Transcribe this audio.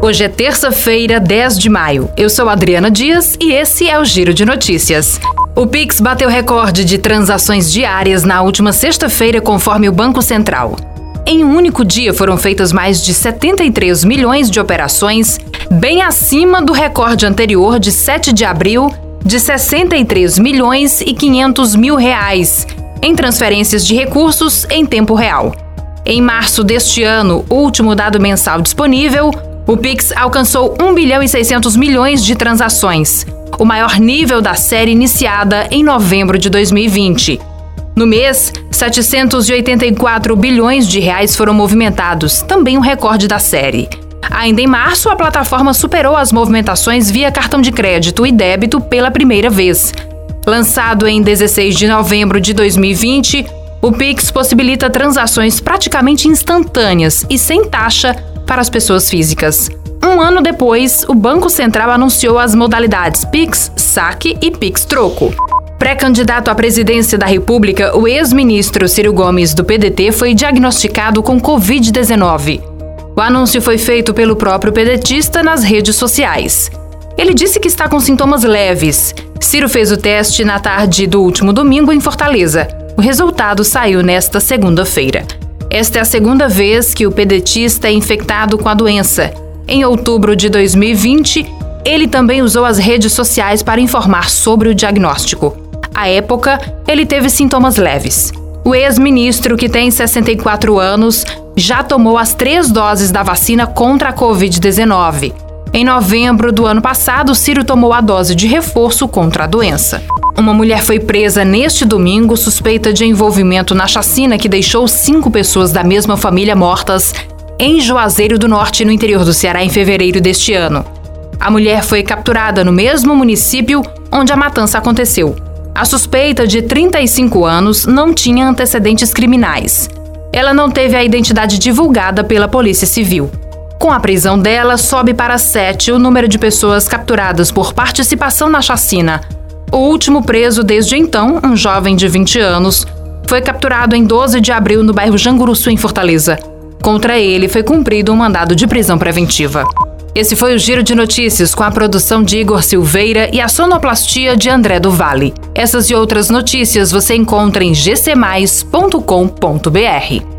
Hoje é terça-feira, 10 de maio. Eu sou Adriana Dias e esse é o Giro de Notícias. O Pix bateu recorde de transações diárias na última sexta-feira, conforme o Banco Central. Em um único dia foram feitas mais de 73 milhões de operações, bem acima do recorde anterior de 7 de abril, de 63 milhões e 500 mil reais, em transferências de recursos em tempo real. Em março deste ano, último dado mensal disponível, o Pix alcançou 1 bilhão e 600 milhões de transações, o maior nível da série iniciada em novembro de 2020. No mês, 784 bilhões de reais foram movimentados, também um recorde da série. Ainda em março, a plataforma superou as movimentações via cartão de crédito e débito pela primeira vez. Lançado em 16 de novembro de 2020, o Pix possibilita transações praticamente instantâneas e sem taxa para as pessoas físicas. Um ano depois, o Banco Central anunciou as modalidades Pix, Saque e Pix Troco. Pré-candidato à presidência da República, o ex-ministro Ciro Gomes, do PDT, foi diagnosticado com Covid-19. O anúncio foi feito pelo próprio pedetista nas redes sociais. Ele disse que está com sintomas leves. Ciro fez o teste na tarde do último domingo em Fortaleza. O resultado saiu nesta segunda-feira. Esta é a segunda vez que o pedetista é infectado com a doença. Em outubro de 2020, ele também usou as redes sociais para informar sobre o diagnóstico. À época, ele teve sintomas leves. O ex-ministro, que tem 64 anos, já tomou as três doses da vacina contra a Covid-19. Em novembro do ano passado, Ciro tomou a dose de reforço contra a doença. Uma mulher foi presa neste domingo suspeita de envolvimento na chacina que deixou cinco pessoas da mesma família mortas em Juazeiro do Norte, no interior do Ceará, em fevereiro deste ano. A mulher foi capturada no mesmo município onde a matança aconteceu. A suspeita, de 35 anos, não tinha antecedentes criminais. Ela não teve a identidade divulgada pela Polícia Civil. Com a prisão dela, sobe para sete o número de pessoas capturadas por participação na chacina o último preso desde então, um jovem de 20 anos, foi capturado em 12 de abril no bairro Janguruçu, em Fortaleza. Contra ele foi cumprido um mandado de prisão preventiva. Esse foi o Giro de Notícias com a produção de Igor Silveira e a sonoplastia de André do Vale. Essas e outras notícias você encontra em gcmais.com.br.